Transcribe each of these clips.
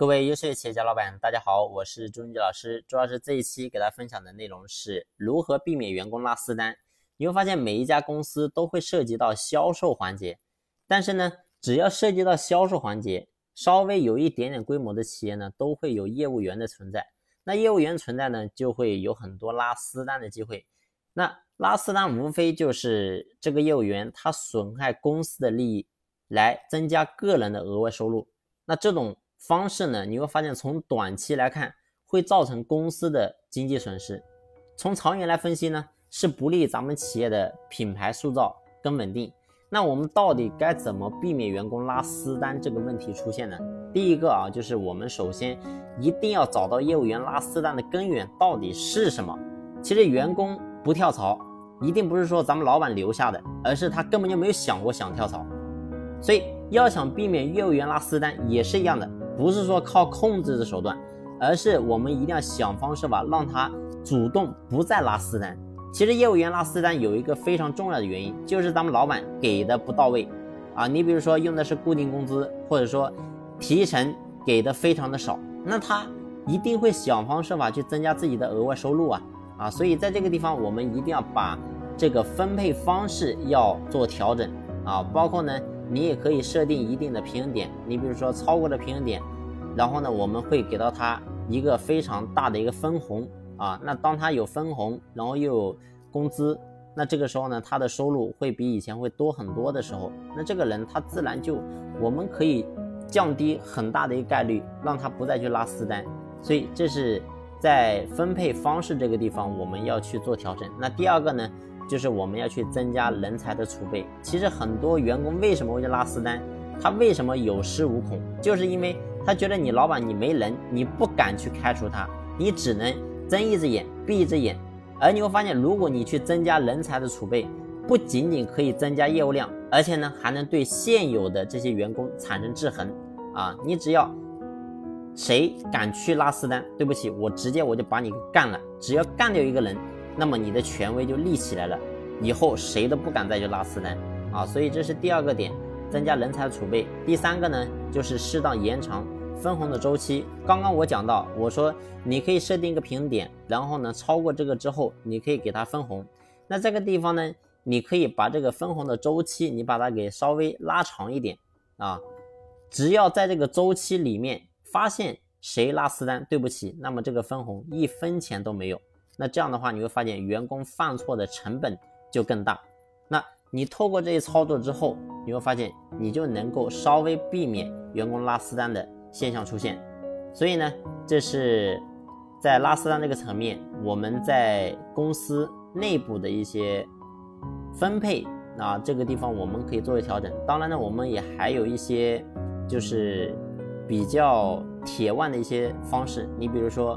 各位优秀企业家老板，大家好，我是朱文杰老师。朱老师这一期给大家分享的内容是如何避免员工拉私单。你会发现每一家公司都会涉及到销售环节，但是呢，只要涉及到销售环节，稍微有一点点规模的企业呢，都会有业务员的存在。那业务员存在呢，就会有很多拉私单的机会。那拉私单无非就是这个业务员他损害公司的利益，来增加个人的额外收入。那这种方式呢，你会发现从短期来看会造成公司的经济损失，从长远来分析呢，是不利咱们企业的品牌塑造跟稳定。那我们到底该怎么避免员工拉私单这个问题出现呢？第一个啊，就是我们首先一定要找到业务员拉私单的根源到底是什么。其实员工不跳槽，一定不是说咱们老板留下的，而是他根本就没有想过想跳槽。所以要想避免业务员拉私单，也是一样的。不是说靠控制的手段，而是我们一定要想方设法让他主动不再拉私单。其实业务员拉私单有一个非常重要的原因，就是咱们老板给的不到位啊。你比如说用的是固定工资，或者说提成给的非常的少，那他一定会想方设法去增加自己的额外收入啊啊。所以在这个地方，我们一定要把这个分配方式要做调整啊，包括呢。你也可以设定一定的平衡点，你比如说超过了平衡点，然后呢，我们会给到他一个非常大的一个分红啊。那当他有分红，然后又有工资，那这个时候呢，他的收入会比以前会多很多的时候，那这个人他自然就，我们可以降低很大的一个概率，让他不再去拉私单。所以这是在分配方式这个地方我们要去做调整。那第二个呢？就是我们要去增加人才的储备。其实很多员工为什么会去拉私单？他为什么有恃无恐？就是因为他觉得你老板你没人，你不敢去开除他，你只能睁一只眼闭一只眼。而你会发现，如果你去增加人才的储备，不仅仅可以增加业务量，而且呢还能对现有的这些员工产生制衡啊！你只要谁敢去拉私单，对不起，我直接我就把你干了。只要干掉一个人。那么你的权威就立起来了，以后谁都不敢再去拉私单啊！所以这是第二个点，增加人才储备。第三个呢，就是适当延长分红的周期。刚刚我讲到，我说你可以设定一个平衡点，然后呢，超过这个之后，你可以给他分红。那这个地方呢，你可以把这个分红的周期，你把它给稍微拉长一点啊。只要在这个周期里面发现谁拉私单，对不起，那么这个分红一分钱都没有。那这样的话，你会发现员工犯错的成本就更大。那你透过这些操作之后，你会发现你就能够稍微避免员工拉私单的现象出现。所以呢，这是在拉私单这个层面，我们在公司内部的一些分配啊，这个地方我们可以作为调整。当然呢，我们也还有一些就是比较铁腕的一些方式，你比如说。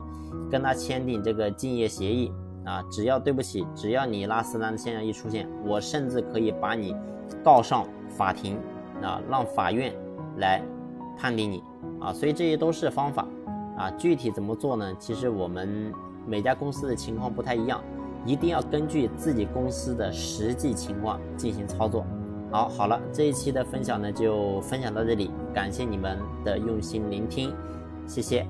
跟他签订这个竞业协议啊，只要对不起，只要你拉私单的现象一出现，我甚至可以把你告上法庭啊，让法院来判定你啊，所以这些都是方法啊，具体怎么做呢？其实我们每家公司的情况不太一样，一定要根据自己公司的实际情况进行操作。好，好了，这一期的分享呢就分享到这里，感谢你们的用心聆听，谢谢。